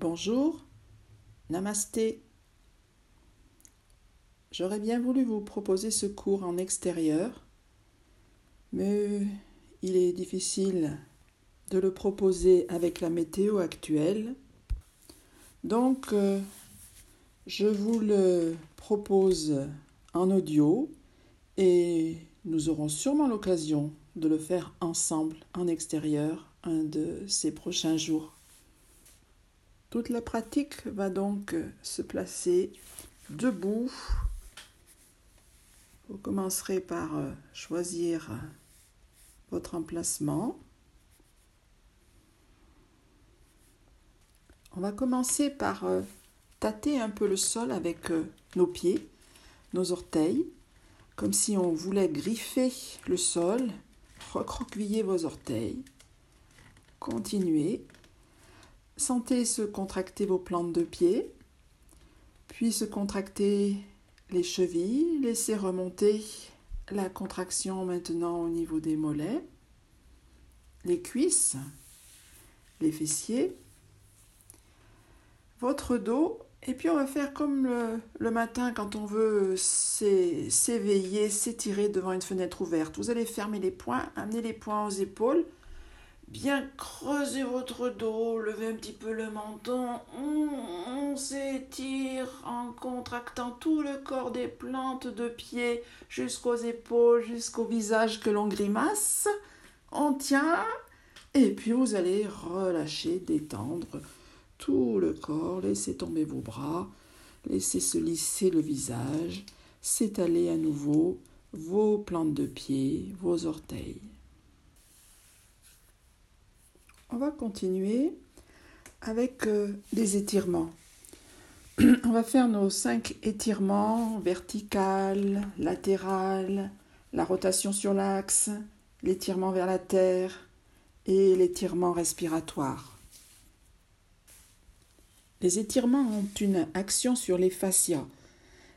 Bonjour, namasté. J'aurais bien voulu vous proposer ce cours en extérieur, mais il est difficile de le proposer avec la météo actuelle. Donc, euh, je vous le propose en audio et nous aurons sûrement l'occasion de le faire ensemble en extérieur un de ces prochains jours. Toute la pratique va donc se placer debout. Vous commencerez par euh, choisir votre emplacement. On va commencer par euh, tâter un peu le sol avec euh, nos pieds, nos orteils, comme si on voulait griffer le sol, recroqueviller vos orteils. Continuez Sentez se contracter vos plantes de pied, puis se contracter les chevilles, laissez remonter la contraction maintenant au niveau des mollets, les cuisses, les fessiers, votre dos, et puis on va faire comme le, matin quand on veut s'éveiller, s'étirer devant une fenêtre ouverte. Vous allez fermer les poings, amener les poings aux épaules, Bien creuser votre dos, lever un petit peu le menton. On, s'étire en contractant tout le corps des plantes de pied jusqu'aux épaules, jusqu'au visage que l'on grimace. On tient et puis vous allez relâcher, détendre tout le corps. Laissez tomber vos bras, laissez se lisser le visage, s'étaler à nouveau vos plantes de pied, vos orteils. On va continuer avec euh, des étirements. On va faire nos cinq étirements vertical, latéral, la rotation sur l'axe, l'étirement vers la terre et l'étirement respiratoire. Les étirements ont une action sur les fascias.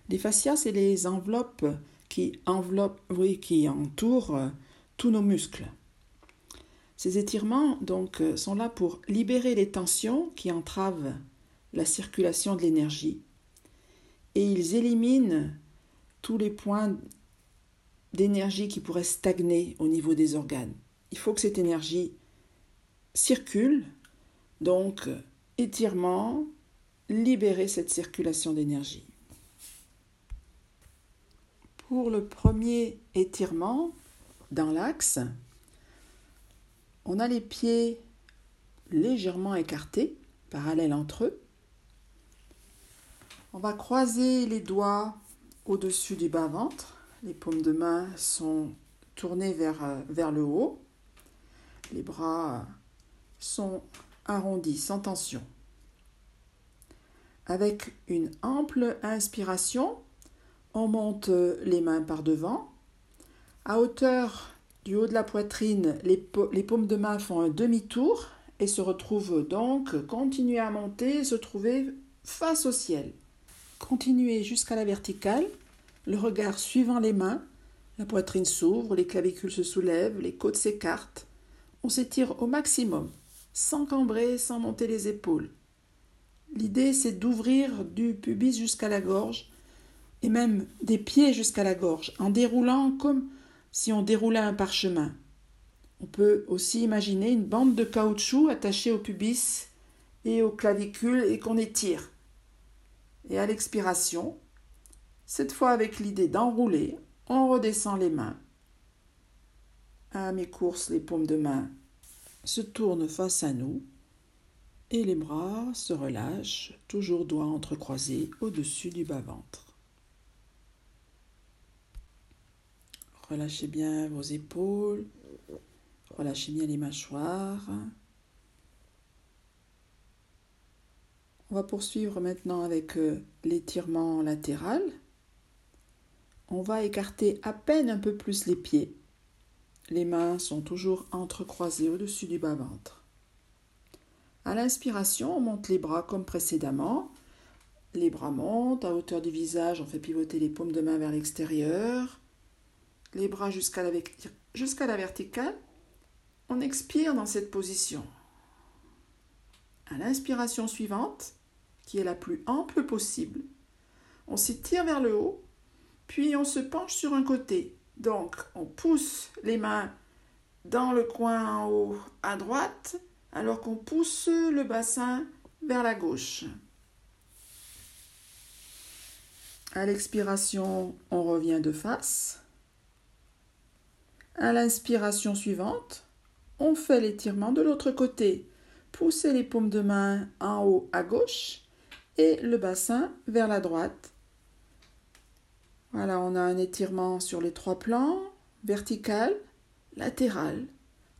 Les fascias, c'est les enveloppes qui enveloppent, oui, qui entourent tous nos muscles. Ces étirements donc euh, sont là pour libérer les tensions qui entravent la circulation de l'énergie et ils éliminent tous les points d'énergie qui pourraient stagner au niveau des organes. Il faut que cette énergie circule, donc étirement, libérer cette circulation d'énergie. Pour le premier étirement, dans l'axe, on a les pieds légèrement écartés, parallèles entre eux. On va croiser les doigts au-dessus du bas-ventre. Les paumes de main sont tournées vers, euh, vers le haut. Les bras sont arrondis, sans tension. Avec une ample inspiration, on monte les mains par devant. À hauteur du haut de la poitrine, les, paumes de main font un demi-tour et se retrouvent donc, continuer à monter, se trouver face au ciel. Continuez jusqu'à la verticale, le regard suivant les mains, la poitrine s'ouvre, les clavicules se soulèvent, les côtes s'écartent. On s'étire au maximum, sans cambrer, sans monter les épaules. L'idée, c'est d'ouvrir du pubis jusqu'à la gorge, et même des pieds jusqu'à la gorge, en déroulant comme si on déroulait un parchemin. On peut aussi imaginer une bande de caoutchouc attachée au pubis et aux clavicules et qu'on étire. Et à l'expiration, cette fois avec l'idée d'enrouler, on redescend les mains. À mes courses, les paumes de main se tournent face à nous et les bras se relâchent, toujours doigts entrecroisés au-dessus du bas-ventre. Relâchez bien vos épaules. Relâchez bien les mâchoires. On va poursuivre maintenant avec euh, l'étirement latéral. On va écarter à peine un peu plus les pieds. Les mains sont toujours entrecroisées au-dessus du bas-ventre. À l'inspiration, on monte les bras comme précédemment. Les bras montent à hauteur du visage, on fait pivoter les paumes de main vers l'extérieur les bras jusqu'à la, verticale. On expire dans cette position. À l'inspiration suivante, qui est la plus ample possible, on s'étire vers le haut, puis on se penche sur un côté. Donc, on pousse les mains dans le coin en haut à droite, alors qu'on pousse le bassin vers la gauche. À l'expiration, on revient de face. À l'inspiration suivante, on fait l'étirement de l'autre côté. Poussez les paumes de main en haut à gauche et le bassin vers la droite. Voilà, on a un étirement sur les trois plans, vertical, latéral,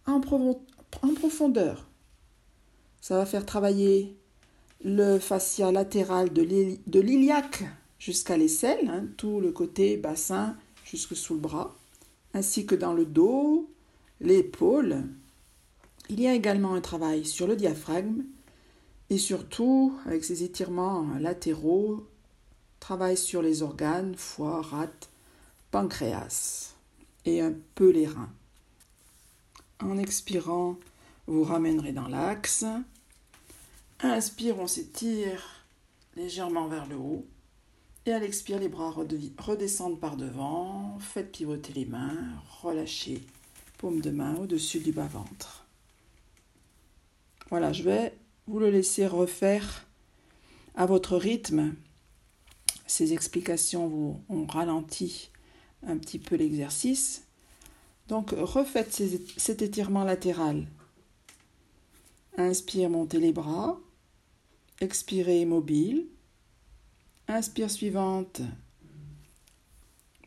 en, profondeur. Ça va faire travailler le fascia latéral de l'iliaque jusqu'à l'aisselle, hein, tout le côté bassin jusque sous le bras, ainsi que dans le dos, l'épaule. Il y a également un travail sur le diaphragme et surtout, avec ces étirements latéraux, travail sur les organes, foie, rate, pancréas et un peu les reins. En expirant, vous ramènerez dans l'axe. Inspire, on s'étire légèrement vers le haut. Et à l'expire, les bras redescendent par devant. Faites pivoter les mains. Relâchez paume de main au-dessus du bas-ventre. Voilà, je vais vous le laisser refaire à votre rythme. Ces explications vous ont ralenti un petit peu l'exercice. Donc refaites cet étirement latéral. Inspire, montez les bras. Expirez, immobile. Inspire suivante.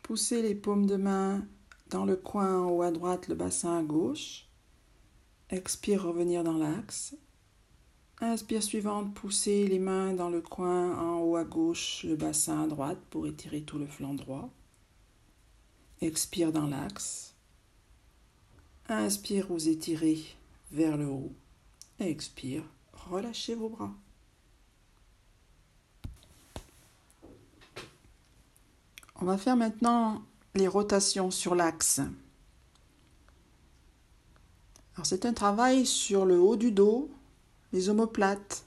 Poussez les paumes de main dans le coin en haut à droite, le bassin à gauche. Expire, revenir dans l'axe. Inspire suivante, poussez les mains dans le coin en haut à gauche, le bassin à droite pour étirer tout le flanc droit. Expire dans l'axe. Inspire, vous étirez vers le haut. Expire, relâchez vos bras. On va faire maintenant les rotations sur l'axe. C'est un travail sur le haut du dos, les omoplates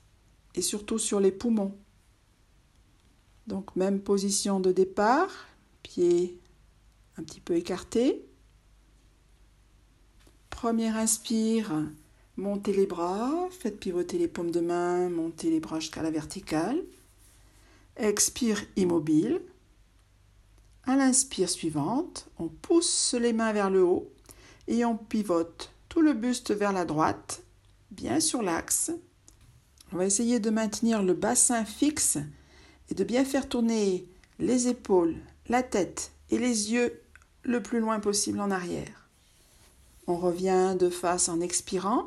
et surtout sur les poumons. Donc même position de départ, pieds un petit peu écartés. Première inspire, montez les bras, faites pivoter les paumes de main, montez les bras jusqu'à la verticale. Expire immobile. À l'inspire suivante, on pousse les mains vers le haut et on pivote tout le buste vers la droite, bien sur l'axe. On va essayer de maintenir le bassin fixe et de bien faire tourner les épaules, la tête et les yeux le plus loin possible en arrière. On revient de face en expirant.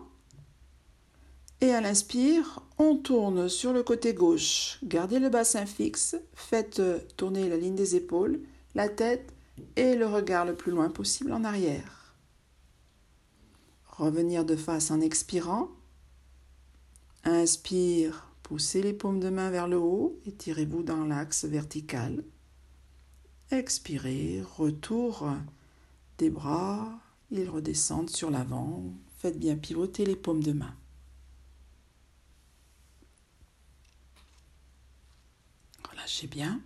Et à l'inspire, on tourne sur le côté gauche. Gardez le bassin fixe, faites tourner la ligne des épaules la tête et le regard le plus loin possible en arrière. Revenir de face en expirant. Inspire, poussez les paumes de main vers le haut, et tirez vous dans l'axe vertical. Expirez, retour des bras, ils redescendent sur l'avant. Faites bien pivoter les paumes de main. Relâchez bien.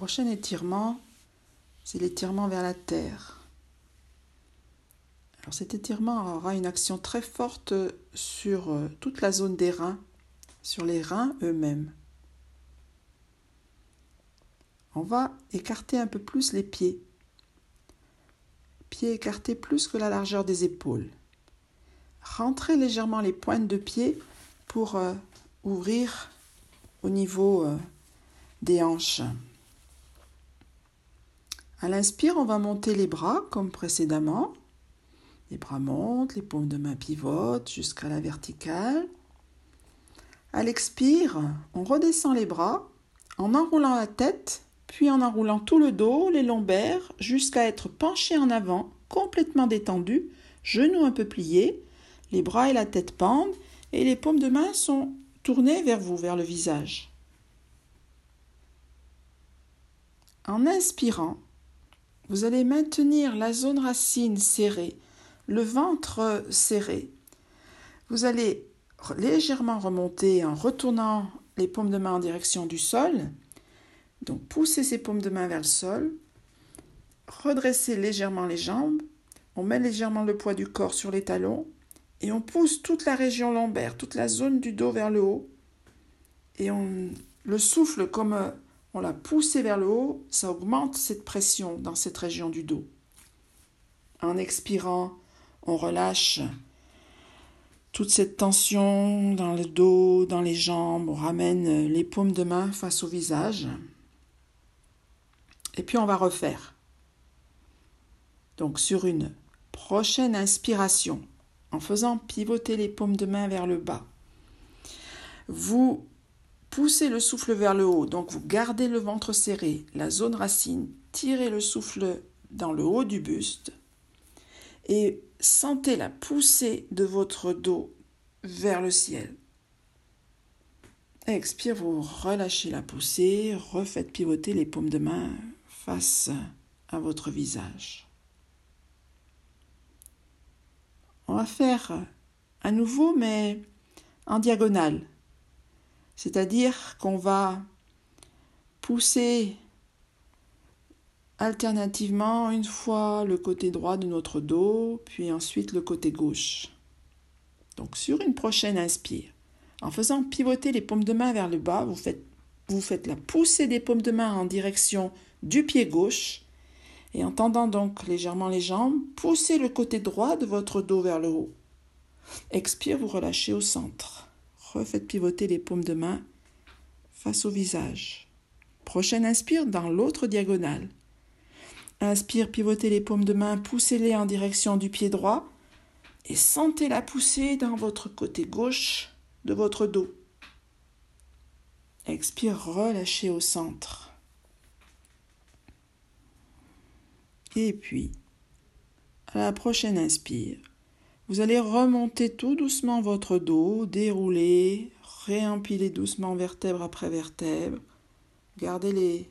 Prochain étirement, c'est l'étirement vers la terre. Alors cet étirement aura une action très forte sur euh, toute la zone des reins, sur les reins eux-mêmes. On va écarter un peu plus les pieds. Pieds écartés plus que la largeur des épaules. Rentrez légèrement les pointes de pied pour euh, ouvrir au niveau euh, des hanches. À l'inspire, on va monter les bras comme précédemment. Les bras montent, les paumes de main pivotent jusqu'à la verticale. À l'expire, on redescend les bras en enroulant la tête, puis en enroulant tout le dos, les lombaires, jusqu'à être penché en avant, complètement détendu, genoux un peu pliés, les bras et la tête pendent, et les paumes de main sont tournées vers vous, vers le visage. En inspirant, vous allez maintenir la zone racine serrée, le ventre serré, vous allez légèrement remonter en retournant les paumes de main en direction du sol. Donc poussez ces paumes de main vers le sol. Redressez légèrement les jambes. On met légèrement le poids du corps sur les talons et on pousse toute la région lombaire, toute la zone du dos vers le haut. Et on le souffle comme euh, on l'a poussé vers le haut, ça augmente cette pression dans cette région du dos. En expirant, on relâche toute cette tension dans le dos, dans les jambes, on ramène les paumes de main face au visage. Et puis on va refaire. Donc sur une prochaine inspiration, en faisant pivoter les paumes de main vers le bas, vous poussez le souffle vers le haut, donc vous gardez le ventre serré, la zone racine, tirez le souffle dans le haut du buste et sentez la poussée de votre dos vers le ciel. Expire, vous relâchez la poussée, refaites pivoter les paumes de main face à votre visage. On va faire à nouveau, mais en diagonale. C'est-à-dire qu'on va pousser alternativement une fois le côté droit de notre dos, puis ensuite le côté gauche. Donc sur une prochaine inspire, en faisant pivoter les paumes de main vers le bas, vous faites, la poussée des paumes de main en direction du pied gauche et en tendant donc légèrement les jambes, poussez le côté droit de votre dos vers le haut. Expire, vous relâchez au centre. Refaites pivoter les paumes de main face au visage. Prochaine inspire dans l'autre diagonale. Inspire, pivotez les paumes de main, poussez-les en direction du pied droit et sentez la poussée dans votre côté gauche de votre dos. Expire, relâchez au centre. Et puis, à la prochaine inspire, vous allez remonter tout doucement votre dos, dérouler, réempiler doucement vertèbre après vertèbre. Gardez les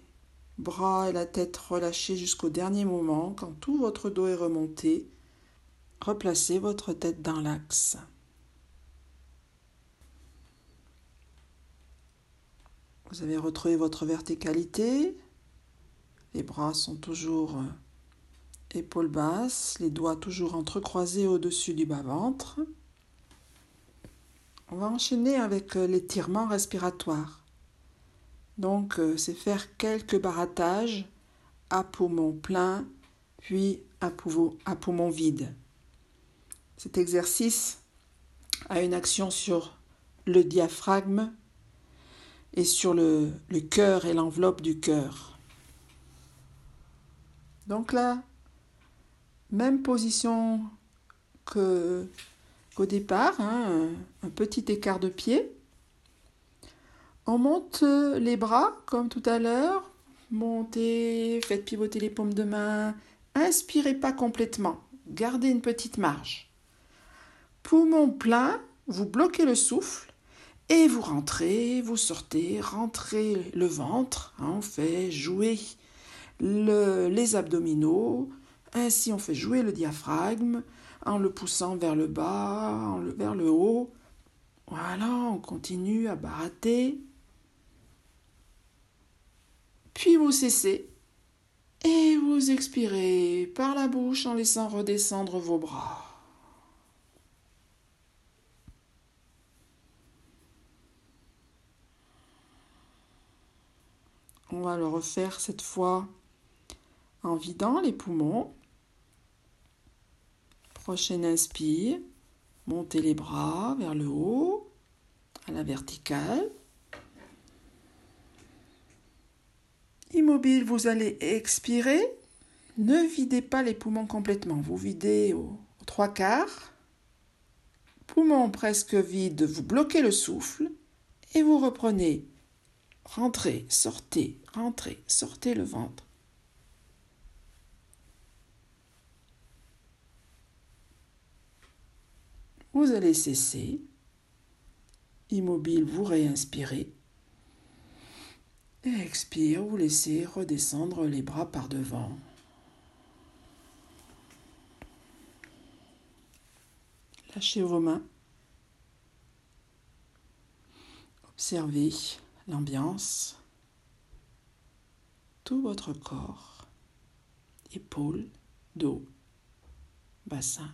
bras et la tête relâchés jusqu'au dernier moment. Quand tout votre dos est remonté, replacez votre tête dans l'axe. Vous avez retrouvé votre verticalité. Les bras sont toujours épaules basses, les doigts toujours entrecroisés au-dessus du bas-ventre. On va enchaîner avec l'étirement respiratoire. Donc, euh, c'est faire quelques barattages à poumon plein, puis à poumon, vide. Cet exercice a une action sur le diaphragme et sur le cœur et l'enveloppe du cœur. Donc là, même position qu'au départ, hein, un petit écart de pied. On monte les bras comme tout à l'heure. Montez, faites pivoter les paumes de main. Inspirez pas complètement. Gardez une petite marge. Poumon plein, vous bloquez le souffle et vous rentrez, vous sortez, rentrez le ventre. Hein, on fait jouer les abdominaux. Ainsi, on fait jouer le diaphragme en le poussant vers le bas, vers le haut. Voilà, on continue à barater. Puis vous cessez et vous expirez par la bouche en laissant redescendre vos bras. On va le refaire cette fois en vidant les poumons. Prochaine inspire, montez les bras vers le haut, à la verticale. Immobile, vous allez expirer. Ne videz pas les poumons complètement. Vous videz aux, trois quarts. Poumons presque vides, vous bloquez le souffle et vous reprenez. Rentrez, sortez, rentrez, sortez le ventre. Vous allez cesser. Immobile, vous réinspirez. Et expire, vous laissez redescendre les bras par devant. Lâchez vos mains. Observez l'ambiance, tout votre corps, épaules, dos, bassin.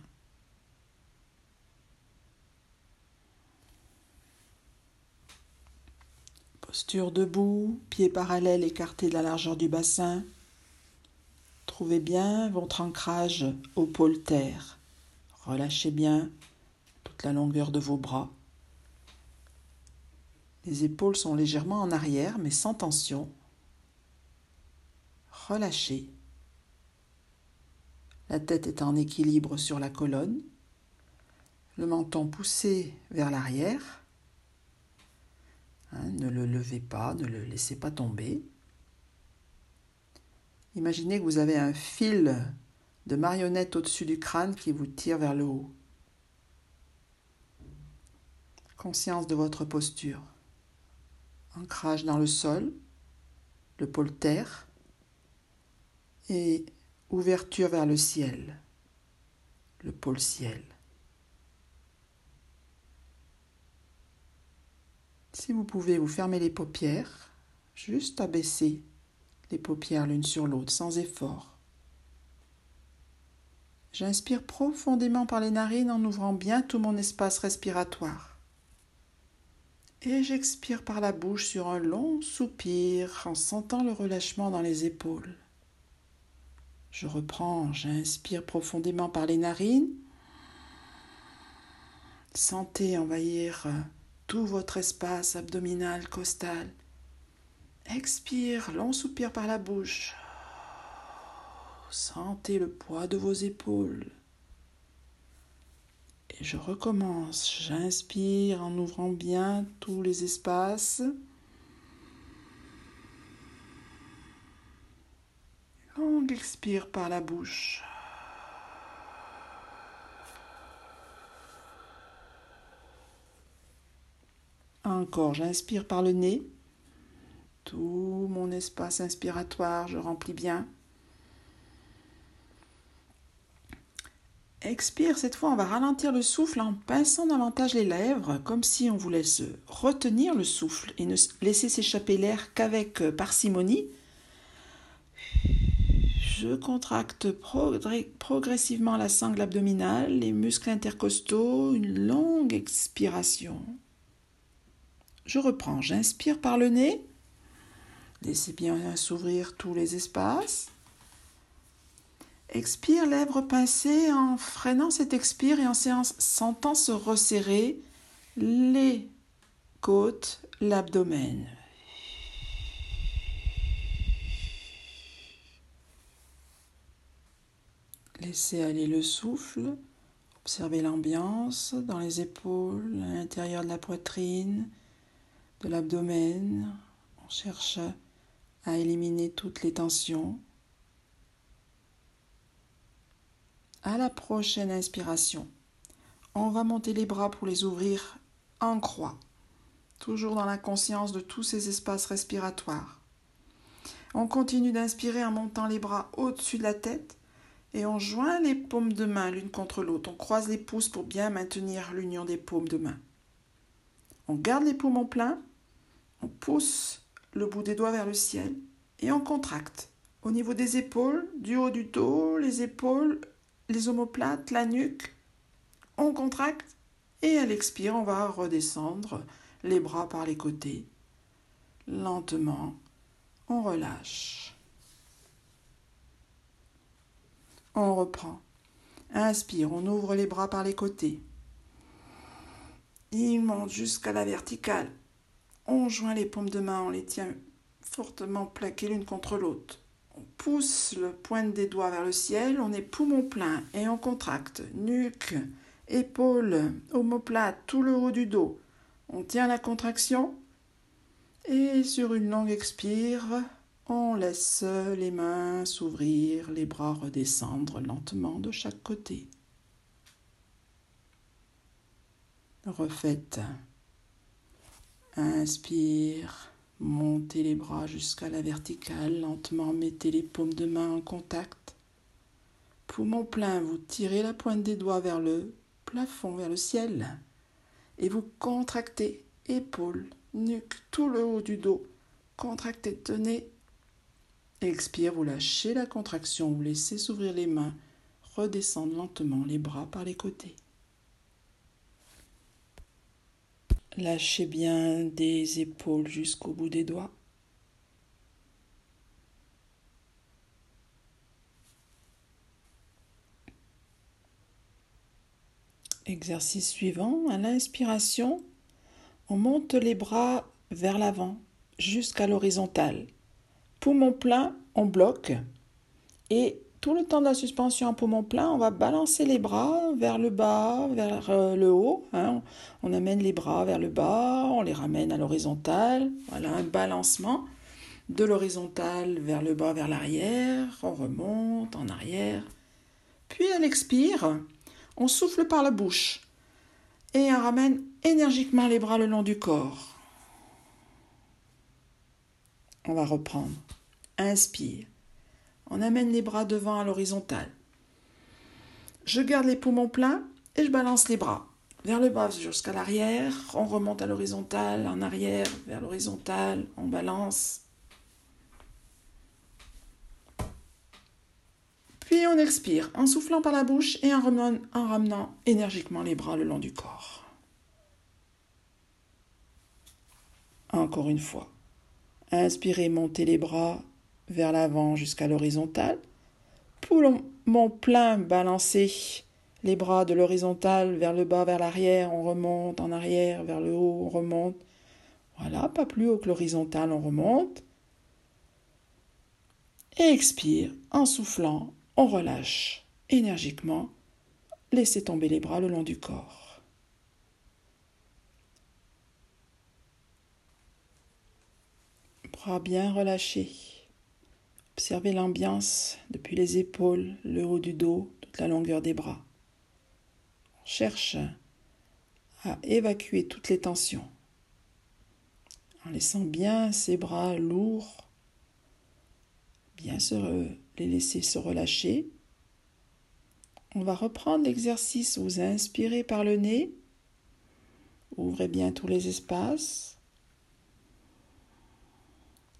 Posture debout, pieds parallèles écartés de la largeur du bassin. Trouvez bien votre ancrage au pôle terre. Relâchez bien toute la longueur de vos bras. Les épaules sont légèrement en arrière, mais sans tension. Relâchez. La tête est en équilibre sur la colonne. Le menton poussé vers l'arrière. Hein, ne le levez pas, ne le laissez pas tomber. Imaginez que vous avez un fil de marionnette au-dessus du crâne qui vous tire vers le haut. Conscience de votre posture. Ancrage dans le sol, le pôle terre et ouverture vers le ciel, le pôle ciel. Si vous pouvez vous fermer les paupières, juste abaisser les paupières l'une sur l'autre sans effort. J'inspire profondément par les narines en ouvrant bien tout mon espace respiratoire. Et j'expire par la bouche sur un long soupir en sentant le relâchement dans les épaules. Je reprends, j'inspire profondément par les narines. Sentez envahir tout votre espace abdominal, costal. Expire, long soupir par la bouche. Sentez le poids de vos épaules. Et je recommence. J'inspire en ouvrant bien tous les espaces. Long expire par la bouche. Encore, j'inspire par le nez. Tout mon espace inspiratoire, je remplis bien. Expire, cette fois on va ralentir le souffle en pinçant davantage les lèvres, comme si on voulait se retenir le souffle et ne laisser s'échapper l'air qu'avec euh, parcimonie. Je contracte progressivement la sangle abdominale, les muscles intercostaux, une longue expiration. Je reprends, j'inspire par le nez. Laissez bien s'ouvrir tous les espaces. Expire, lèvres pincées en freinant cet expire et en sentant se resserrer les côtes, l'abdomen. Laissez aller le souffle, observez l'ambiance dans les épaules, à l'intérieur de la poitrine, de l'abdomen. On cherche à éliminer toutes les tensions. À la prochaine inspiration, on va monter les bras pour les ouvrir en croix, toujours dans la conscience de tous ces espaces respiratoires. On continue d'inspirer en montant les bras au-dessus de la tête et on joint les paumes de main l'une contre l'autre. On croise les pouces pour bien maintenir l'union des paumes de main. On garde les poumons pleins, on pousse le bout des doigts vers le ciel et on contracte au niveau des épaules, du haut du dos, les épaules, les omoplates, la nuque. On contracte et à l'expire, on va redescendre les bras par les côtés. Lentement, on relâche. On reprend. Inspire, on ouvre les bras par les côtés. Il monte jusqu'à la verticale. On joint les paumes de main, on les tient fortement plaquées l'une contre l'autre. On pousse le pointe des doigts vers le ciel, on est poumon plein et on contracte nuque, épaules, omoplate, tout le haut du dos. On tient la contraction et sur une longue expire, on laisse les mains s'ouvrir, les bras redescendre lentement de chaque côté. Refaites Inspire, montez les bras jusqu'à la verticale, lentement mettez les paumes de main en contact. Poumon plein, vous tirez la pointe des doigts vers le plafond, vers le ciel. Et vous contractez épaules, nuque, tout le haut du dos. Contractez, tenez. Expire, vous lâchez la contraction, vous laissez s'ouvrir les mains, redescendre lentement les bras par les côtés. Lâchez bien des épaules jusqu'au bout des doigts. Exercice suivant, à l'inspiration, on monte les bras vers l'avant jusqu'à l'horizontale. Poumon plein, on bloque et le temps de la suspension en poumon plein, on va balancer les bras vers le bas, vers euh, le haut. Hein. On amène les bras vers le bas, on les ramène à l'horizontale. Voilà un balancement de l'horizontale vers le bas, vers l'arrière. On remonte en arrière. Puis on expire, on souffle par la bouche et on ramène énergiquement les bras le long du corps. On va reprendre. Inspire. On amène les bras devant à l'horizontale. Je garde les poumons pleins et je balance les bras vers le bas jusqu'à l'arrière. On remonte à l'horizontale, en arrière, vers l'horizontale, on balance. Puis on expire en soufflant par la bouche et en ramenant, en ramenant énergiquement les bras le long du corps. Encore une fois. Inspirez, montez les bras vers l'avant jusqu'à l'horizontale. Poumon plein, balancez les bras de l'horizontale vers le bas, vers l'arrière, on remonte, en arrière, vers le haut, on remonte. Voilà, pas plus haut que l'horizontale, on remonte. Et expire, en soufflant, on relâche énergiquement. Laissez tomber les bras le long du corps. Bras bien relâchés. Observez l'ambiance depuis les épaules, le haut du dos, toute la longueur des bras. On cherche à évacuer toutes les tensions en laissant bien ses bras lourds, bien se les laisser se relâcher. On va reprendre l'exercice. Vous inspirez par le nez. Ouvrez bien tous les espaces.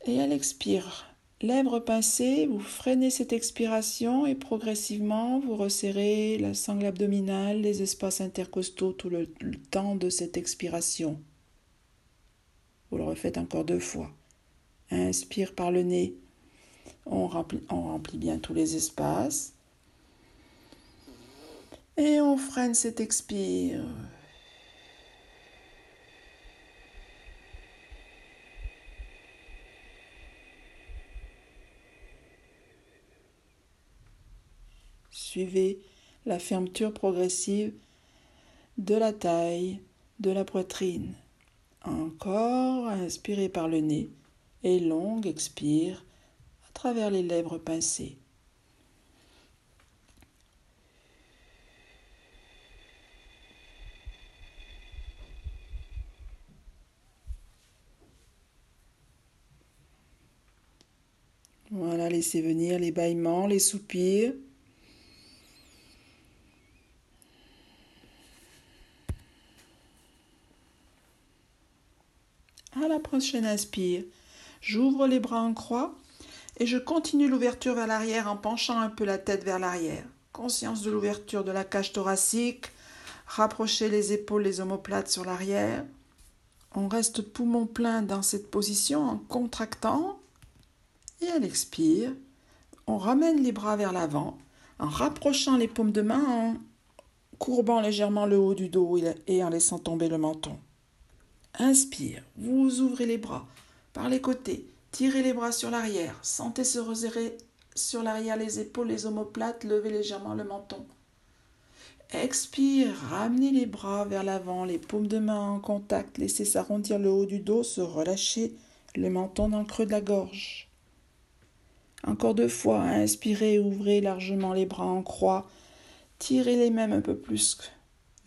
Et à l'expire, Lèvres pincées, vous freinez cette expiration et progressivement vous resserrez la sangle abdominale, les espaces intercostaux tout le, temps de cette expiration. Vous le refaites encore deux fois. Inspire par le nez. On remplit, on remplit bien tous les espaces. Et on freine cette expire. Suivez la fermeture progressive de la taille, de la poitrine. Encore, inspirez par le nez et longue expire à travers les lèvres pincées. Voilà, laissez venir les bâillements, les soupirs. À la prochaine inspire, j'ouvre les bras en croix et je continue l'ouverture vers l'arrière en penchant un peu la tête vers l'arrière. Conscience de l'ouverture de la cage thoracique, rapprochez les épaules, les omoplates sur l'arrière. On reste poumon plein dans cette position en contractant et à l'expire, on ramène les bras vers l'avant en rapprochant les paumes de main, en courbant légèrement le haut du dos et en laissant tomber le menton. Inspire, vous ouvrez les bras par les côtés, tirez les bras sur l'arrière, sentez se resserrer sur l'arrière les épaules, les omoplates, levez légèrement le menton. Expire, ramenez les bras vers l'avant, les paumes de main en contact, laissez s'arrondir le haut du dos, se relâcher, le menton dans le creux de la gorge. Encore deux fois, inspirez, ouvrez largement les bras en croix, tirez les mêmes un peu plus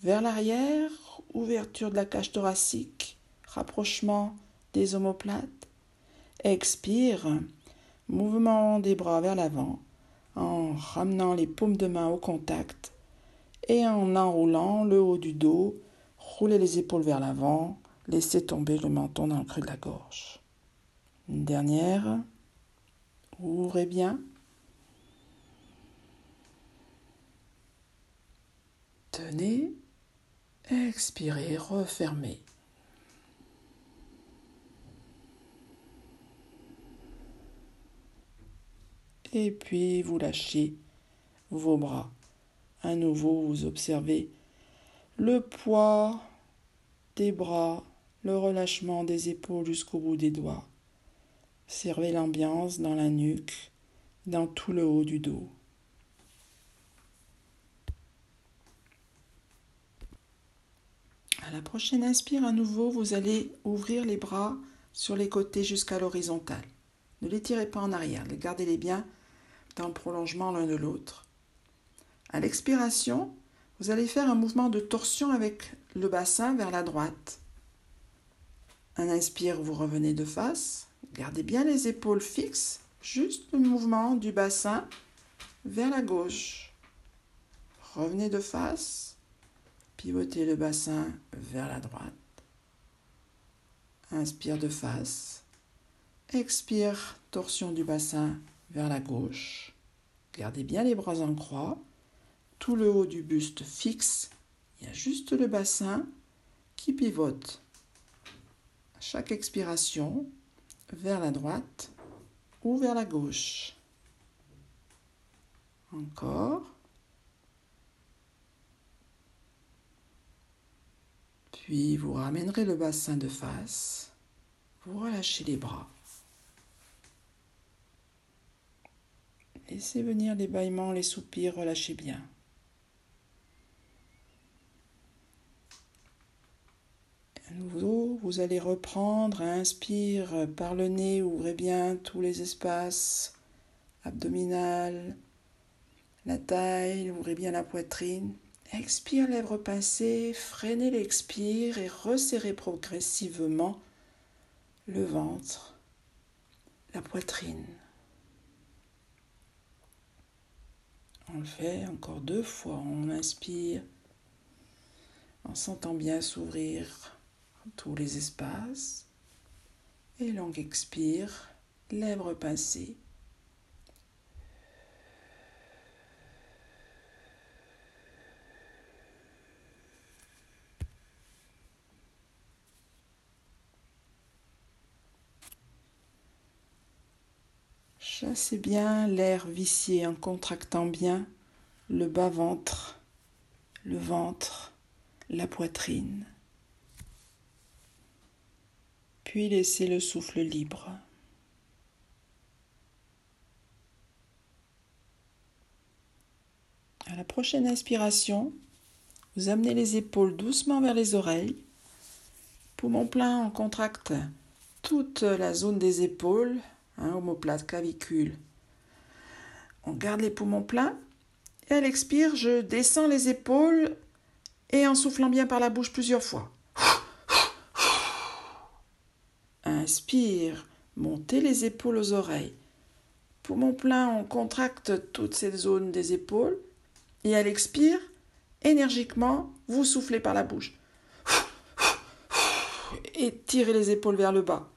vers l'arrière, ouverture de la cage thoracique, rapprochement des omoplates. Expire, mouvement des bras vers l'avant en ramenant les paumes de main au contact Et en enroulant le haut du dos, roulez les épaules vers l'avant, laissez tomber le menton dans le creux de la gorge. Une dernière. Ouvrez bien. Tenez. Expirez, refermez. Et puis vous lâchez vos bras. À nouveau, vous observez le poids des bras, le relâchement des épaules jusqu'au bout des doigts. Observez l'ambiance dans la nuque, dans tout le haut du dos. À la prochaine inspire, à nouveau, vous allez ouvrir les bras sur les côtés jusqu'à l'horizontale. Ne les tirez pas en arrière, gardez-les bien dans le prolongement l'un de l'autre. À l'expiration, vous allez faire un mouvement de torsion avec le bassin vers la droite. Un inspire, vous revenez de face. Gardez bien les épaules fixes, juste le mouvement du bassin vers la gauche. Revenez de face, pivotez le bassin vers la droite. Inspire de face. Expire, torsion du bassin vers la gauche. Gardez bien les bras en croix, tout le haut du buste fixe. Il y a juste le bassin qui pivote. À chaque expiration, vers la droite ou vers la gauche. Encore. Puis vous ramènerez le bassin de face. Vous relâchez les bras. Laissez venir les bâillements, les soupirs, relâchez bien. Vous allez reprendre, inspire par le nez, ouvrez bien tous les espaces abdominal, la taille, ouvrez bien la poitrine. Expire, lèvres pincées, freinez l'expire et resserrez progressivement le ventre, la poitrine. On le fait encore deux fois. On inspire en sentant bien s'ouvrir tous les espaces. Et longue expire, lèvres pincées. Chassez bien l'air vicié en contractant bien le bas-ventre, le ventre, la poitrine. Puis laissez le souffle libre. À la prochaine inspiration, vous amenez les épaules doucement vers les oreilles. Poumon plein, on contracte toute la zone des épaules, hein, omoplate, clavicule. On garde les poumons pleins. Et à l'expire, je descends les épaules et en soufflant bien par la bouche plusieurs fois. Inspire, montez les épaules aux oreilles. Poumon plein, on contracte toutes ces zones des épaules. Et à l'expire, énergiquement, vous soufflez par la bouche. Et tirez les épaules vers le bas.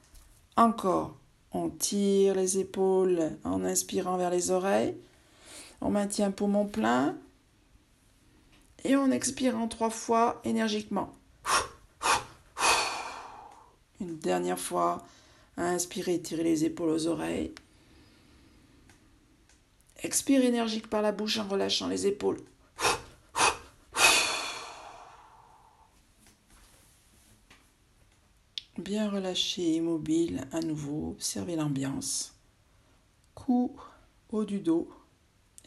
Encore. On tire les épaules en inspirant vers les oreilles. On maintient poumon plein. Et on expire en trois fois énergiquement. Une dernière fois. Inspirez, tirez les épaules aux oreilles. Expire énergique par la bouche en relâchant les épaules. Bien relâché, immobile, à nouveau, observez l'ambiance. Cou, haut du dos,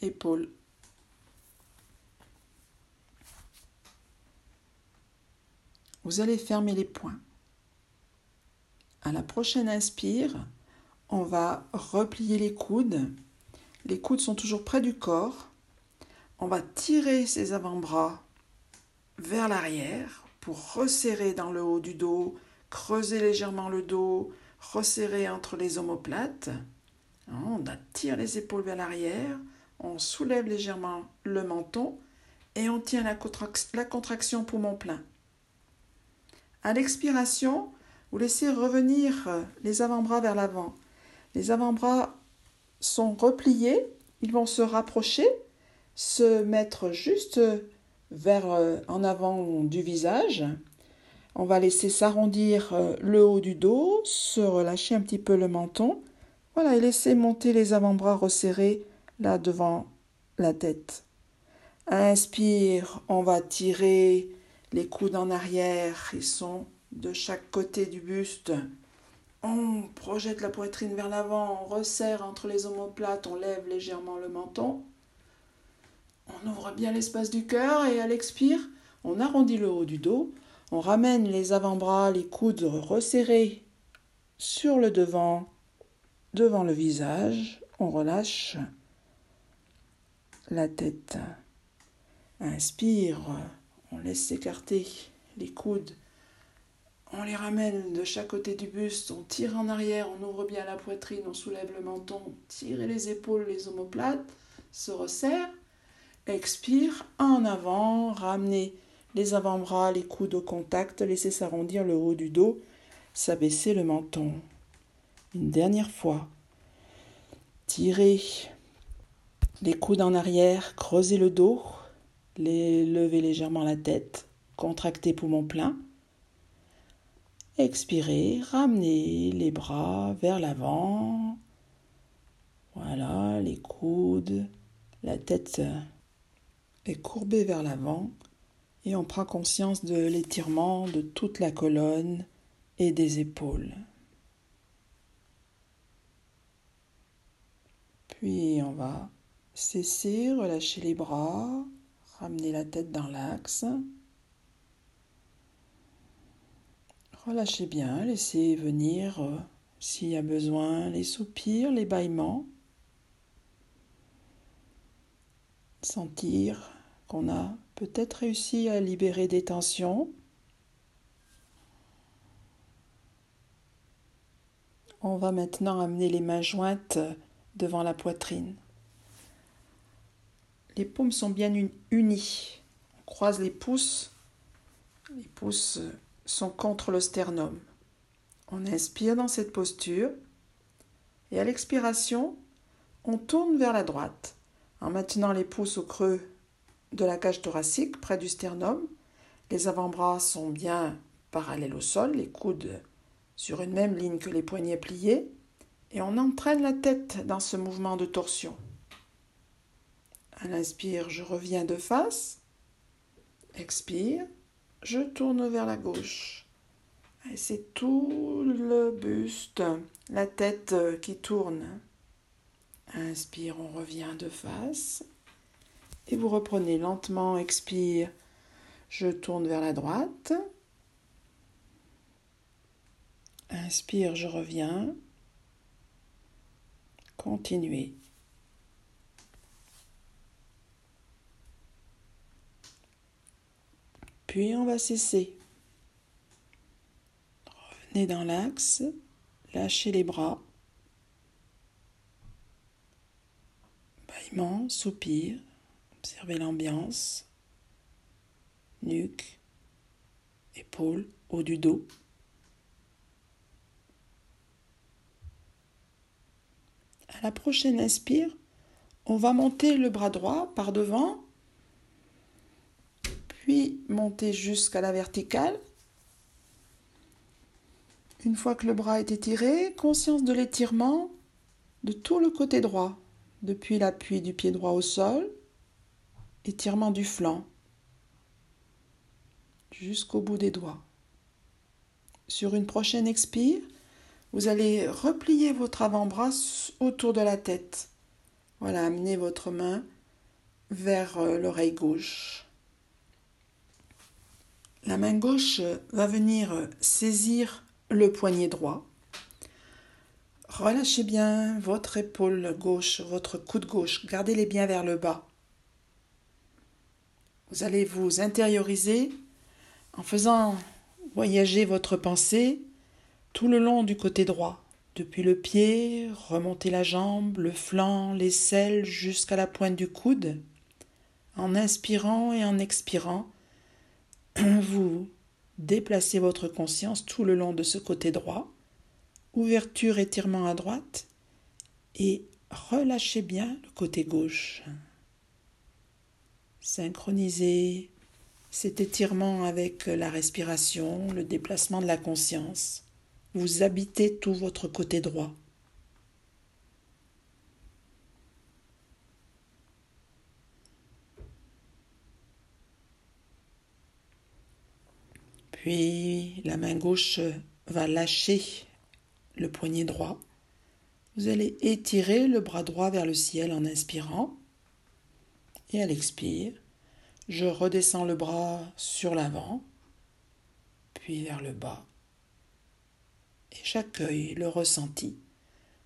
épaules. Vous allez fermer les poings. À la prochaine inspire, on va replier les coudes. Les coudes sont toujours près du corps. On va tirer ses avant-bras vers l'arrière pour resserrer dans le haut du dos, creuser légèrement le dos, resserrer entre les omoplates. On attire les épaules vers l'arrière, on soulève légèrement le menton et on tient la, contraction poumon plein. À l'expiration, vous laissez revenir les avant-bras vers l'avant. Les avant-bras sont repliés, ils vont se rapprocher, se mettre juste vers euh, en avant du visage. On va laisser s'arrondir euh, le haut du dos, se relâcher un petit peu le menton. Voilà, et laisser monter les avant-bras resserrés là devant la tête. Inspire, on va tirer les coudes en arrière, ils sont de chaque côté du buste. On projette la poitrine vers l'avant, on resserre entre les omoplates, on lève légèrement le menton. On ouvre bien l'espace du cœur et à l'expire, on arrondit le haut du dos, on ramène les avant-bras, les coudes resserrés sur le devant, devant le visage, on relâche la tête. Inspire, on laisse s'écarter les coudes. On les ramène de chaque côté du buste, on tire en arrière, on ouvre bien la poitrine, on soulève le menton, tire les épaules, les omoplates, se resserre. Expire, en avant, ramenez les avant-bras, les coudes au contact, laissez s'arrondir le haut du dos, s'abaisser le menton. Une dernière fois. Tirez les coudes en arrière, creusez le dos, les levez légèrement la tête, contractez poumon plein. Expirez, ramenez les bras vers l'avant. Voilà, les coudes, la tête est courbée vers l'avant et on prend conscience de l'étirement de toute la colonne et des épaules. Puis on va cesser, relâcher les bras, ramener la tête dans l'axe. Relâchez bien, laissez venir, euh, s'il y a besoin, les soupirs, les bâillements. Sentir qu'on a peut-être réussi à libérer des tensions. On va maintenant amener les mains jointes devant la poitrine. Les paumes sont bien unies. On croise les pouces. Les pouces sont contre le sternum. On inspire dans cette posture et à l'expiration, on tourne vers la droite en maintenant les pouces au creux de la cage thoracique près du sternum. Les avant-bras sont bien parallèles au sol, les coudes sur une même ligne que les poignets pliés et on entraîne la tête dans ce mouvement de torsion. À l'inspire, je reviens de face. Expire, je tourne vers la gauche. Et c'est tout le buste, la tête qui tourne. Inspire, on revient de face. Et vous reprenez lentement, expire, je tourne vers la droite. Inspire, je reviens. Continuez. Puis on va cesser. Revenez dans l'axe, lâchez les bras. Bâillement, soupir, observez l'ambiance. Nuque, épaules, haut du dos. À la prochaine inspire, on va monter le bras droit par devant puis monter jusqu'à la verticale. Une fois que le bras est étiré, conscience de l'étirement de tout le côté droit, depuis l'appui du pied droit au sol, étirement du flanc, jusqu'au bout des doigts. Sur une prochaine expire, vous allez replier votre avant-bras autour de la tête. Voilà, amenez votre main vers euh, l'oreille gauche. La main gauche va venir saisir le poignet droit. Relâchez bien votre épaule gauche, votre coude gauche. Gardez-les bien vers le bas. Vous allez vous intérioriser en faisant voyager votre pensée tout le long du côté droit, depuis le pied, remonter la jambe, le flanc, l'aisselle jusqu'à la pointe du coude, En inspirant et en expirant, vous déplacez votre conscience tout le long de ce côté droit, ouverture, étirement à droite, et relâchez bien le côté gauche. Synchronisez cet étirement avec la respiration, le déplacement de la conscience. Vous habitez tout votre côté droit. Puis la main gauche va lâcher le poignet droit. Vous allez étirer le bras droit vers le ciel en inspirant. Et à l'expire, je redescends le bras sur l'avant, puis vers le bas. Et j'accueille le ressenti.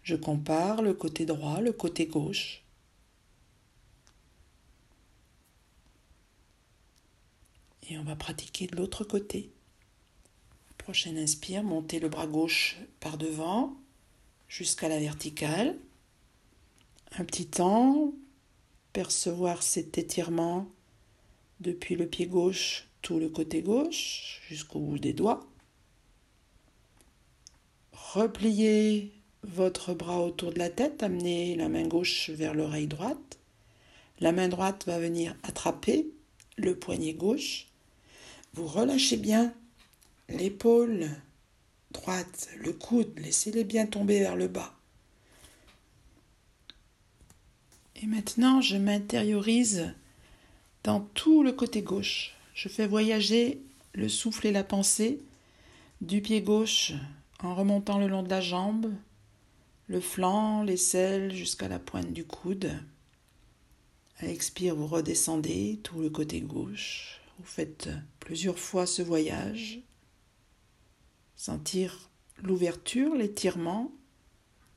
Je compare le côté droit, le côté gauche. Et on va pratiquer de l'autre côté. Prochaine inspire, montez le bras gauche par devant jusqu'à la verticale. Un petit temps, percevoir cet étirement depuis le pied gauche, tout le côté gauche, jusqu'au bout des doigts. Repliez votre bras autour de la tête, amenez la main gauche vers l'oreille droite. La main droite va venir attraper le poignet gauche. Vous relâchez bien l'épaule droite, le coude, laissez-les bien tomber vers le bas. Et maintenant, je m'intériorise dans tout le côté gauche. Je fais voyager le souffle et la pensée du pied gauche en remontant le long de la jambe, le flanc, l'aisselle jusqu'à la pointe du coude. À expire, vous redescendez tout le côté gauche. Vous faites plusieurs fois ce voyage. Sentir l'ouverture, l'étirement,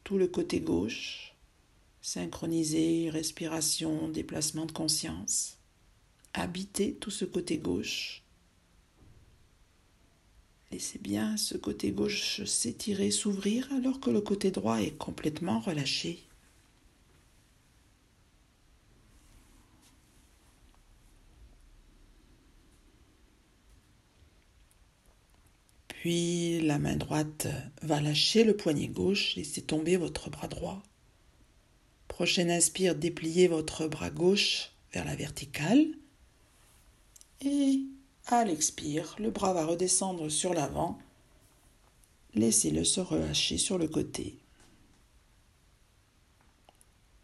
tout le côté gauche. Synchroniser respiration, déplacement de conscience habiter tout ce côté gauche. Laissez bien ce côté gauche s'étirer, s'ouvrir, alors que le côté droit est complètement relâché. Puis la main droite va lâcher le poignet gauche, laissez tomber votre bras droit. Prochaine inspire, dépliez votre bras gauche vers la verticale. Et à l'expire, le bras va redescendre sur l'avant. Laissez-le se relâcher sur le côté.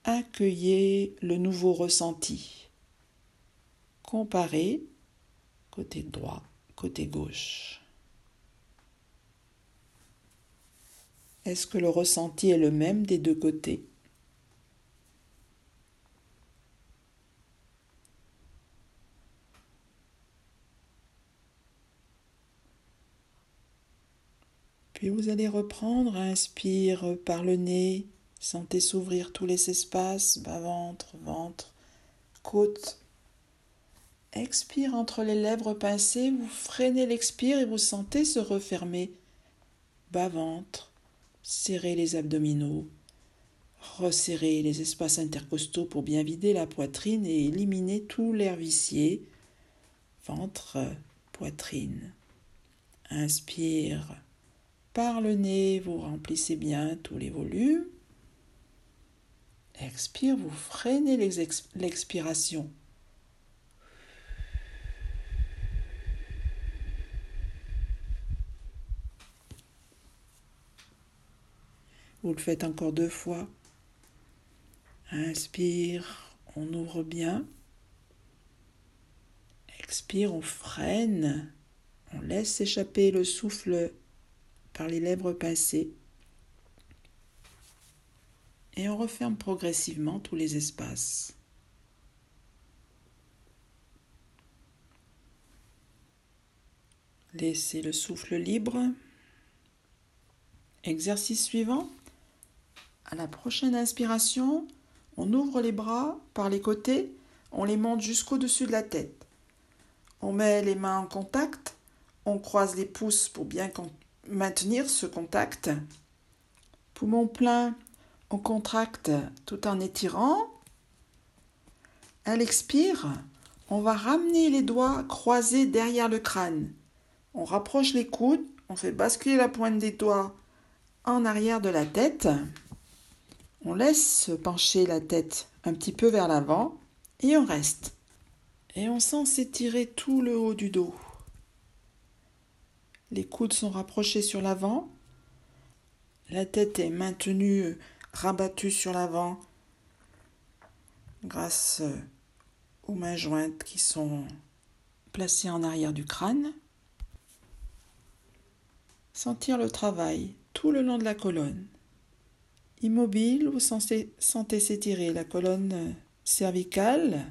Accueillez le nouveau ressenti. Comparez côté droit, côté gauche. Est-ce que le ressenti est le même des deux côtés? Puis vous allez reprendre, inspire par le nez, sentez s'ouvrir tous les espaces, bas-ventre, ventre, côte. Expire entre les lèvres pincées, vous freinez l'expire et vous sentez se refermer. Bas-ventre, serrez les abdominaux, resserrez les espaces intercostaux pour bien vider la poitrine et éliminer tout l'air vicié. Ventre, poitrine. Inspire le nez, vous remplissez bien tous les volumes. Expire, vous freinez l'expiration. Vous le faites encore deux fois. Inspire, on ouvre bien. Expire, on freine. On laisse échapper le souffle par les lèvres pincées. Et on referme progressivement tous les espaces. Laissez le souffle libre. Exercice suivant. À la prochaine inspiration, on ouvre les bras par les côtés, on les monte jusqu'au-dessus de la tête. On met les mains en contact, on croise les pouces pour bien maintenir ce contact. Poumon plein, on contracte tout en étirant. À l'expire, on va ramener les doigts croisés derrière le crâne. On rapproche les coudes, on fait basculer la pointe des doigts en arrière de la tête. On laisse pencher la tête un petit peu vers l'avant et on reste. Et on sent s'étirer tout le haut du dos. Les coudes sont rapprochés sur l'avant. La tête est maintenue, rabattue sur l'avant grâce aux mains jointes qui sont placées en arrière du crâne. Sentir le travail tout le long de la colonne. Immobile, vous sentez, s'étirer la colonne cervicale.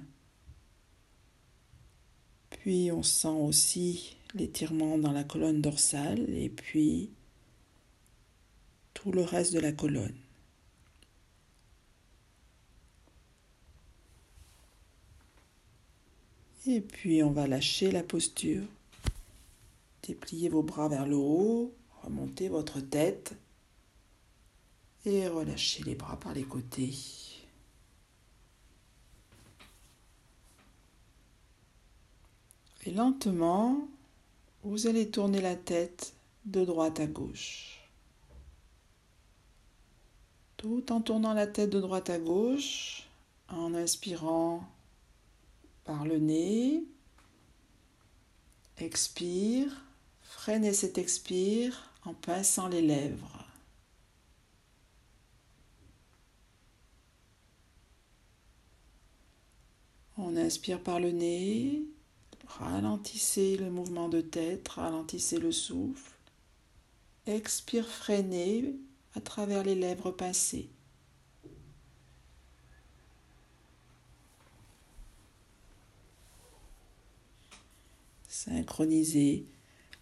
Puis on sent aussi l'étirement dans la colonne dorsale et puis tout le reste de la colonne. Et puis on va lâcher la posture. Dépliez vos bras vers le haut, remontez votre tête et relâchez les bras par les côtés. Et lentement, vous allez tourner la tête de droite à gauche. Tout en tournant la tête de droite à gauche, en inspirant par le nez. Expire, freinez cet expire en pinçant les lèvres. On inspire par le nez, Ralentissez le mouvement de tête, ralentissez le souffle. Expire freinez à travers les lèvres pincées. Synchronisez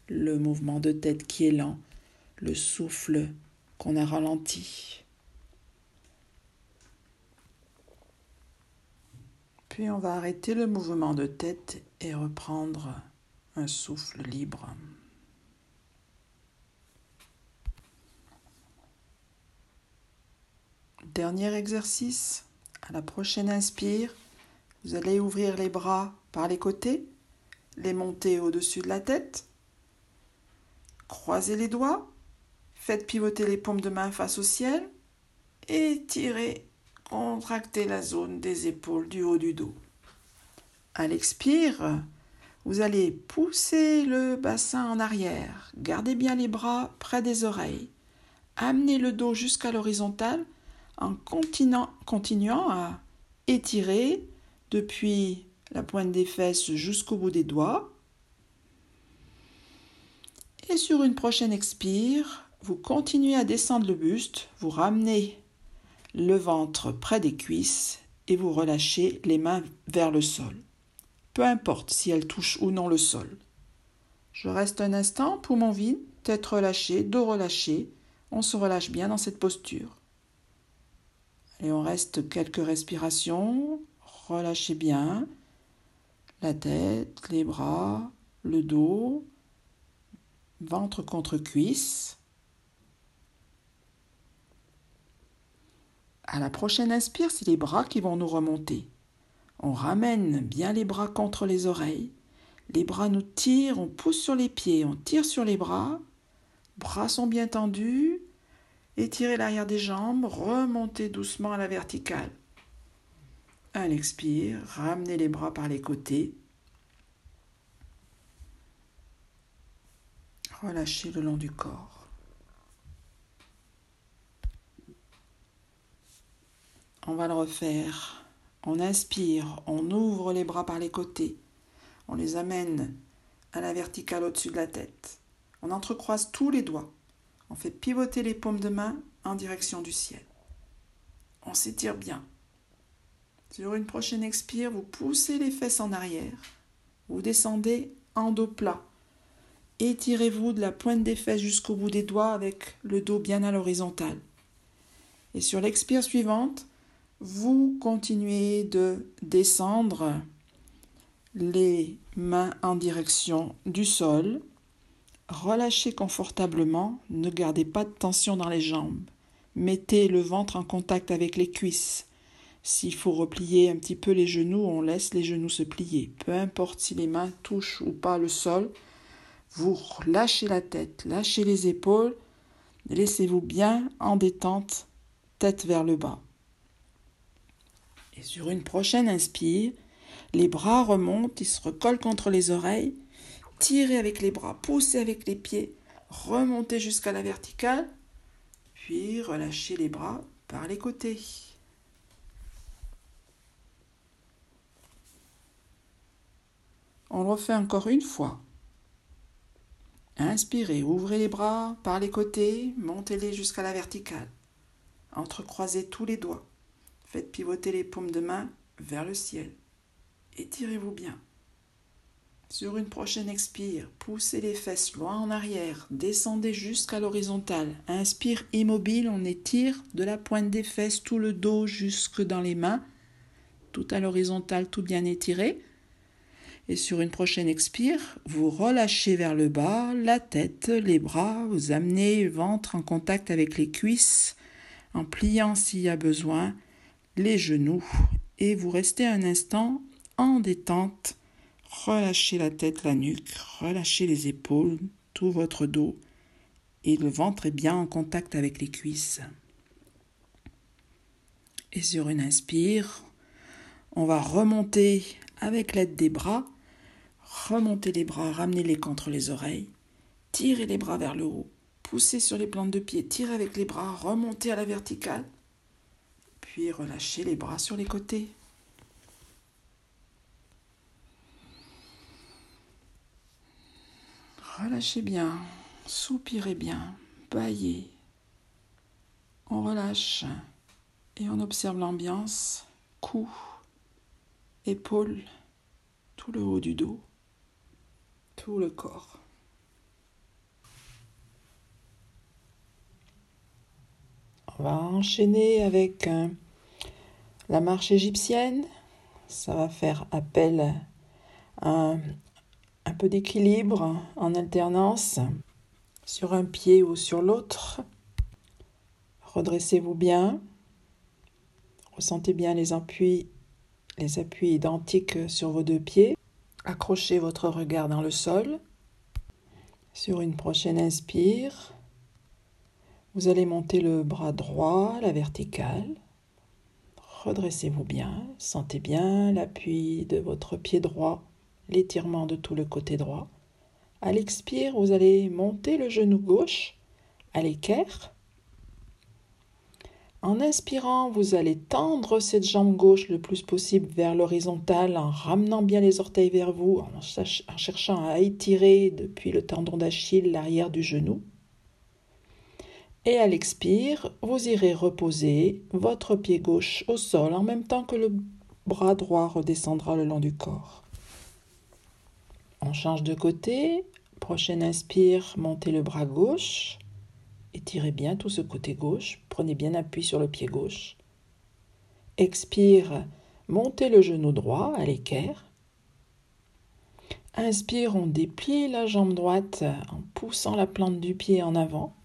le mouvement de tête qui est lent, le souffle qu'on a ralenti. Puis on va arrêter le mouvement de tête et reprendre un souffle libre. Dernier exercice. À la prochaine inspire, vous allez ouvrir les bras par les côtés, les monter au-dessus de la tête, croisez les doigts, faites pivoter les paumes de main face au ciel, et tirez Contractez la zone des épaules du haut du dos. À l'expire, vous allez pousser le bassin en arrière. Gardez bien les bras près des oreilles. Amenez le dos jusqu'à l'horizontale en continuant à étirer depuis la pointe des fesses jusqu'au bout des doigts. Et sur une prochaine expire, vous continuez à descendre le buste, vous ramenez le ventre près des cuisses et vous relâchez les mains vers le sol. Peu importe si elles touchent ou non le sol. Je reste un instant, poumon vide, tête relâchée, dos relâché. On se relâche bien dans cette posture. Et on reste quelques respirations. Relâchez bien la tête, les bras, le dos, ventre contre cuisse. À la prochaine inspire, c'est les bras qui vont nous remonter. On ramène bien les bras contre les oreilles. Les bras nous tirent, on pousse sur les pieds, on tire sur les bras. Bras sont bien tendus. Étirez l'arrière des jambes, remontez doucement à la verticale. À l'expire, ramenez les bras par les côtés. Relâchez le long du corps. On va le refaire. On inspire, on ouvre les bras par les côtés. On les amène à la verticale au-dessus de la tête. On entrecroise tous les doigts. On fait pivoter les paumes de main en direction du ciel. On s'étire bien. Sur une prochaine expire, vous poussez les fesses en arrière. Vous descendez en dos plat. Étirez-vous de la pointe des fesses jusqu'au bout des doigts avec le dos bien à l'horizontale. Et sur l'expire suivante, vous continuez de descendre les mains en direction du sol. Relâchez confortablement, ne gardez pas de tension dans les jambes. Mettez le ventre en contact avec les cuisses. S'il faut replier un petit peu les genoux, on laisse les genoux se plier. Peu importe si les mains touchent ou pas le sol, vous lâchez la tête, lâchez les épaules, laissez-vous bien en détente, tête vers le bas. Et sur une prochaine inspire, les bras remontent, ils se recollent contre les oreilles, tirez avec les bras, poussez avec les pieds, remontez jusqu'à la verticale, puis relâchez les bras par les côtés. On le refait encore une fois. Inspirez, ouvrez les bras par les côtés, montez-les jusqu'à la verticale. Entrecroisez tous les doigts. Pivoter les paumes de main vers le ciel. Étirez-vous bien. Sur une prochaine expire, poussez les fesses loin en arrière, descendez jusqu'à l'horizontale. Inspire immobile, on étire de la pointe des fesses tout le dos jusque dans les mains, tout à l'horizontale, tout bien étiré. Et sur une prochaine expire, vous relâchez vers le bas la tête, les bras, vous amenez le ventre en contact avec les cuisses, en pliant s'il y a besoin les genoux, et vous restez un instant en détente. Relâchez la tête, la nuque, relâchez les épaules, tout votre dos, et le ventre est bien en contact avec les cuisses. Et sur une inspire, on va remonter avec l'aide des bras Remontez les bras, ramenez-les contre les oreilles. Tirez les bras vers le haut. Poussez sur les plantes de pied. Tirez avec les bras. Remontez à la verticale. Relâchez les bras sur les côtés. Relâchez bien. Soupirez bien. Baillez. On relâche et on observe l'ambiance. Cou, épaules, tout le haut du dos tout le corps. On va enchaîner avec euh, la marche égyptienne. Ça va faire appel à un peu d'équilibre en alternance sur un pied ou sur l'autre. Redressez-vous bien. Ressentez bien les appuis, les appuis identiques sur vos deux pieds. Accrochez votre regard dans le sol. Sur une prochaine inspire, vous allez monter le bras droit la verticale. Redressez-vous bien, sentez bien l'appui de votre pied droit, l'étirement de tout le côté droit. À l'expire, vous allez monter le genou gauche à l'équerre en inspirant, vous allez tendre cette jambe gauche le plus possible vers l'horizontale en ramenant bien les orteils vers vous, en, cherchant à étirer depuis le tendon d'Achille l'arrière du genou. Et à l'expire, vous irez reposer votre pied gauche au sol en même temps que le bras droit redescendra le long du corps. On change de côté. Prochaine inspire, montez le bras gauche. Étirez bien tout ce côté gauche. Prenez bien appui sur le pied gauche. Expire, montez le genou droit à l'équerre. Inspire, on déplie la jambe droite en poussant la plante du pied en avant.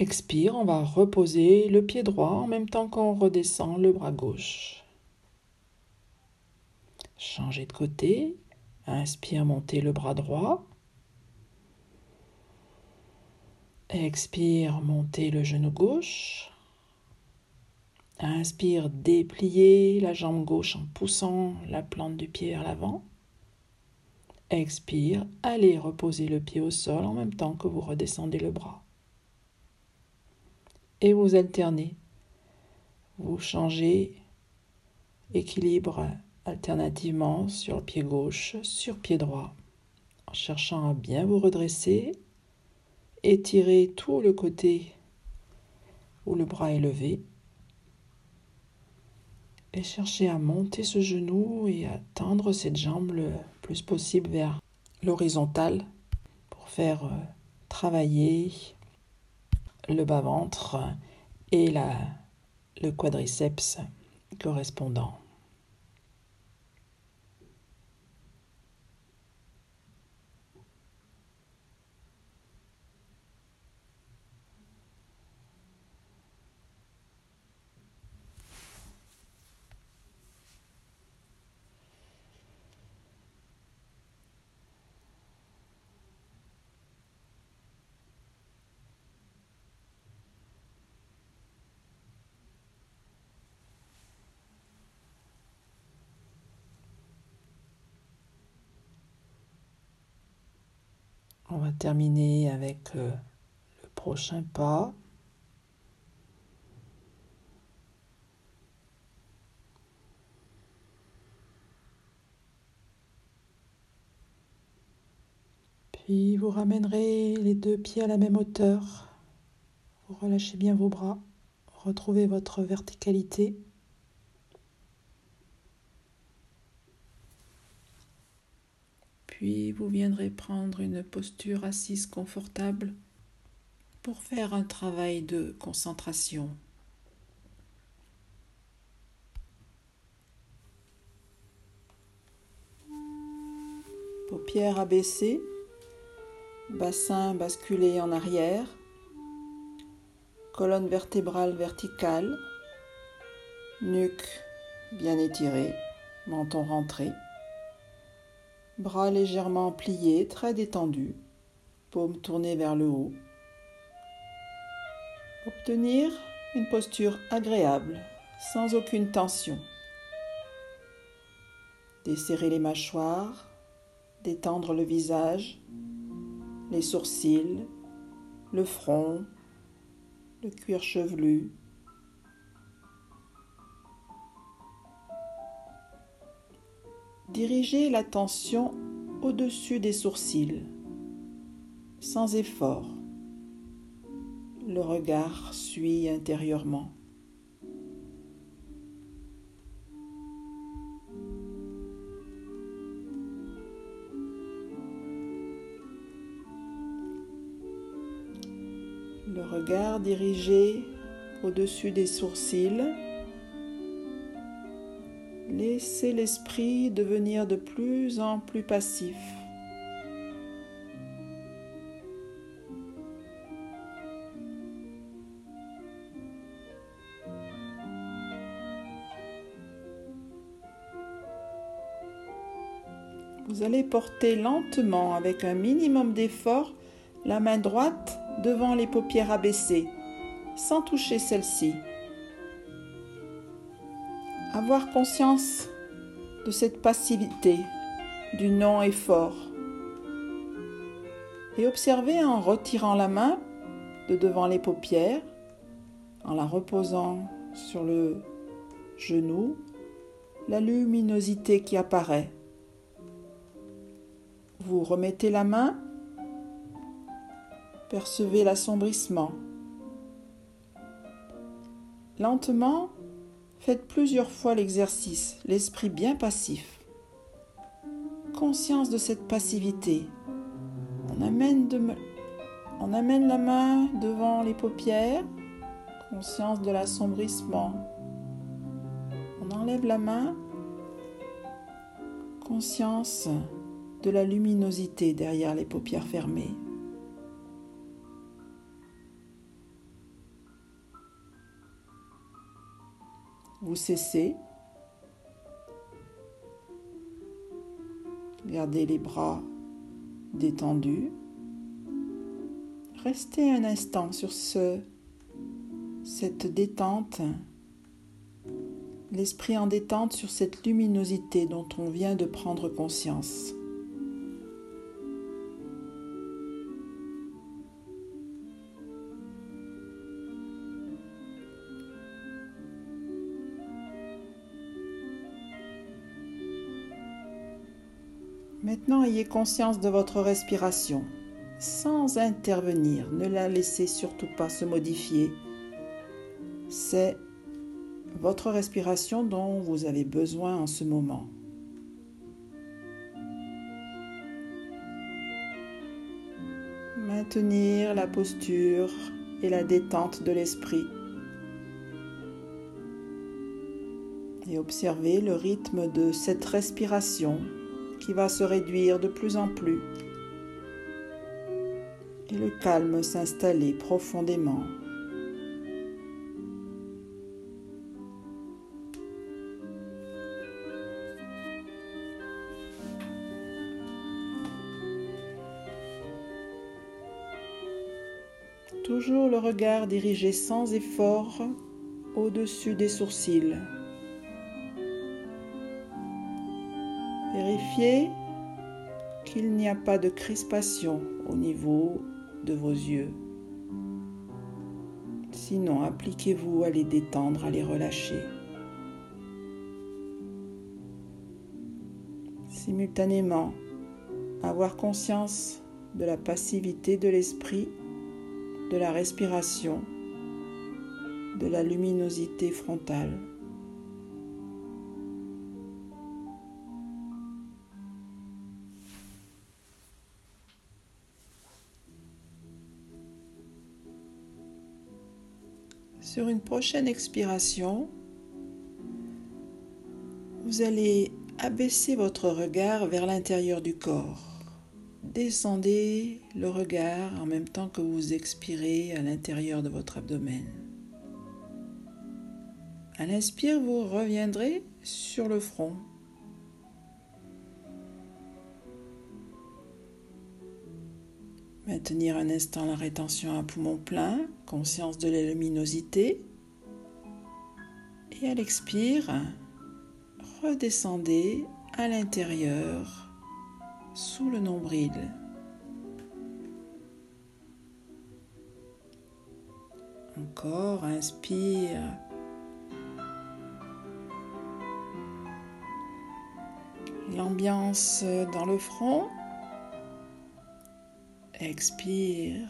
Expire, on va reposer le pied droit en même temps qu'on redescend le bras gauche. Changez de côté. Inspire, montez le bras droit. Expire, montez le genou gauche. Inspire, dépliez la jambe gauche en poussant la plante du pied vers l'avant. Expire, allez reposer le pied au sol en même temps que vous redescendez le bras. Et vous alternez. Vous changez équilibre alternativement sur le pied gauche, sur pied droit, en cherchant à bien vous redresser Étirez tout le côté où le bras est levé. Et cherchez à monter ce genou et à tendre cette jambe le plus possible vers l'horizontale pour faire euh, travailler le bas-ventre et la, le quadriceps correspondant. On va terminer avec euh, le prochain pas. Puis vous ramènerez les deux pieds à la même hauteur. Vous relâchez bien vos bras. Retrouvez votre verticalité. Puis vous viendrez prendre une posture assise confortable pour faire un travail de concentration. Paupières abaissées, bassin basculé en arrière, colonne vertébrale verticale, nuque bien étirée, menton rentré. Bras légèrement pliés, très détendus, paumes tournées vers le haut. Obtenir une posture agréable, sans aucune tension. Desserrer les mâchoires, détendre le visage, les sourcils, le front, le cuir chevelu. Dirigez l'attention au-dessus des sourcils, sans effort. Le regard suit intérieurement. Le regard dirigé au-dessus des sourcils Laissez l'esprit devenir de plus en plus passif. Vous allez porter lentement, avec un minimum d'effort, la main droite devant les paupières abaissées, sans toucher celle-ci conscience de cette passivité, du non-effort. Et observer en retirant la main de devant les paupières, en la reposant sur le genou, la luminosité qui apparaît. Vous remettez la main, percevez l'assombrissement. Lentement, Faites plusieurs fois l'exercice, l'esprit bien passif. Conscience de cette passivité. On amène, on amène la main devant les paupières. Conscience de l'assombrissement. On enlève la main. Conscience de la luminosité derrière les paupières fermées. Vous cessez. Gardez les bras détendus. Restez un instant sur ce, cette détente, l'esprit en détente sur cette luminosité dont on vient de prendre conscience. Maintenant, ayez conscience de votre respiration sans intervenir. Ne la laissez surtout pas se modifier. C'est votre respiration dont vous avez besoin en ce moment. Maintenir la posture et la détente de l'esprit. Et observer le rythme de cette respiration qui va se réduire de plus en plus et le calme s'installer profondément. Toujours le regard dirigé sans effort au-dessus des sourcils. Qu'il n'y a pas de crispation au niveau de vos yeux. Sinon, appliquez-vous à les détendre, à les relâcher. Simultanément, avoir conscience de la passivité de l'esprit, de la respiration, de la luminosité frontale. Sur une prochaine expiration, vous allez abaisser votre regard vers l'intérieur du corps. Descendez le regard en même temps que vous expirez à l'intérieur de votre abdomen. À l'inspire, vous reviendrez sur le front. Maintenir un instant la rétention à poumon plein, conscience de la luminosité. Et à l'expire, redescendez à l'intérieur, sous le nombril. Encore, inspire. L'ambiance dans le front. Expire.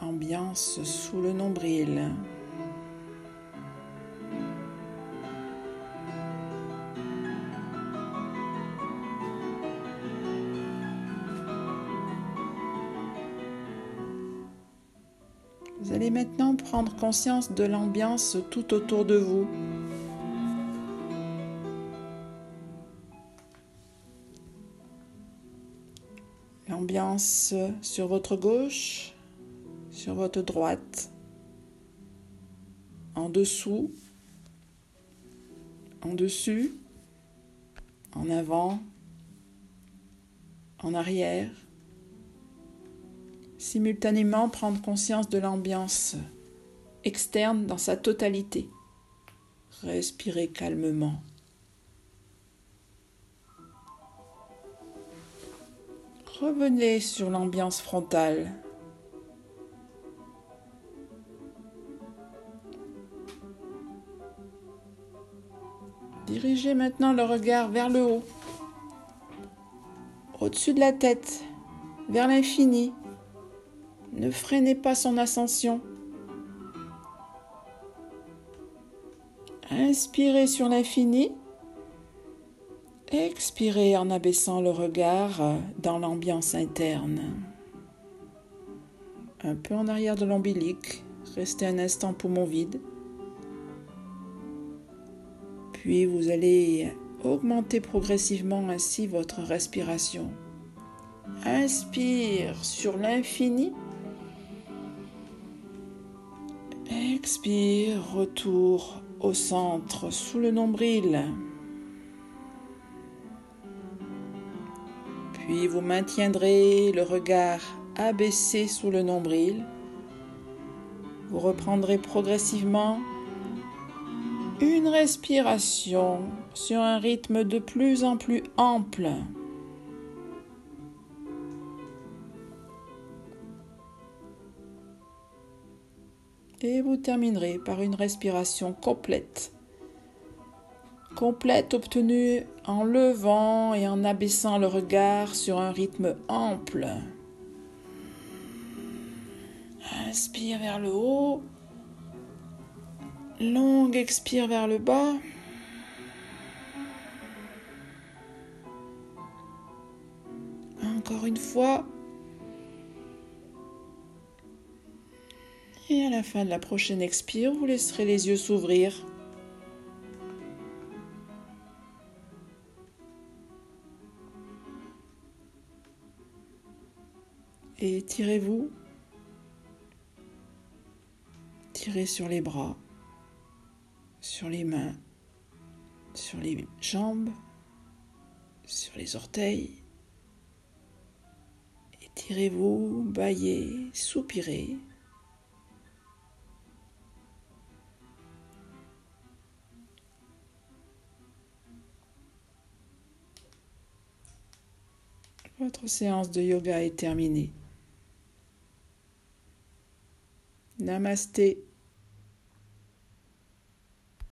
Ambiance sous le nombril. Vous allez maintenant prendre conscience de l'ambiance tout autour de vous. Sur votre gauche, sur votre droite, en dessous, en dessus, en avant, en arrière. Simultanément prendre conscience de l'ambiance externe dans sa totalité. Respirez calmement. Revenez sur l'ambiance frontale. Dirigez maintenant le regard vers le haut, au-dessus de la tête, vers l'infini. Ne freinez pas son ascension. Inspirez sur l'infini. Expirez en abaissant le regard dans l'ambiance interne. Un peu en arrière de l'ombilic. Restez un instant poumon vide. Puis vous allez augmenter progressivement ainsi votre respiration. Inspire sur l'infini. Expire, retour au centre sous le nombril. Puis vous maintiendrez le regard abaissé sous le nombril. Vous reprendrez progressivement une respiration sur un rythme de plus en plus ample. Et vous terminerez par une respiration complète. Complète obtenue en levant et en abaissant le regard sur un rythme ample. Inspire vers le haut. Longue expire vers le bas. Encore une fois. Et à la fin de la prochaine expire, vous laisserez les yeux s'ouvrir. Et tirez-vous. Tirez sur les bras, sur les mains, sur les jambes, sur les orteils. Étirez-vous, baillez, soupirez. Votre séance de yoga est terminée. Namasté.